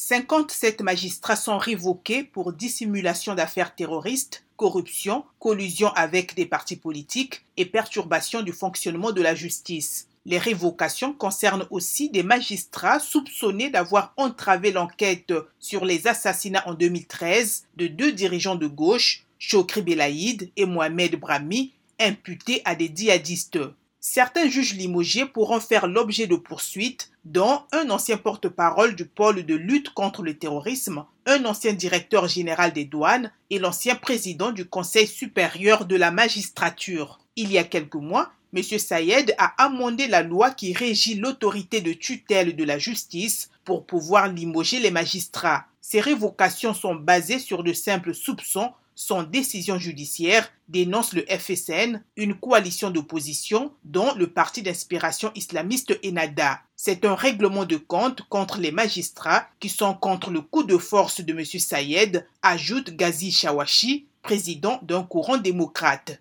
57 magistrats sont révoqués pour dissimulation d'affaires terroristes, corruption, collusion avec des partis politiques et perturbation du fonctionnement de la justice. Les révocations concernent aussi des magistrats soupçonnés d'avoir entravé l'enquête sur les assassinats en 2013 de deux dirigeants de gauche, Chokri Belaïd et Mohamed Brahmi, imputés à des djihadistes. Certains juges limogés pourront faire l'objet de poursuites, dont un ancien porte-parole du pôle de lutte contre le terrorisme, un ancien directeur général des douanes et l'ancien président du Conseil supérieur de la magistrature. Il y a quelques mois, M. Sayed a amendé la loi qui régit l'autorité de tutelle de la justice pour pouvoir limoger les magistrats. Ces révocations sont basées sur de simples soupçons sans décision judiciaire, dénonce le FSN, une coalition d'opposition dont le parti d'inspiration islamiste Enada. C'est un règlement de compte contre les magistrats qui sont contre le coup de force de M. Sayed, ajoute Ghazi Shawashi, président d'un courant démocrate.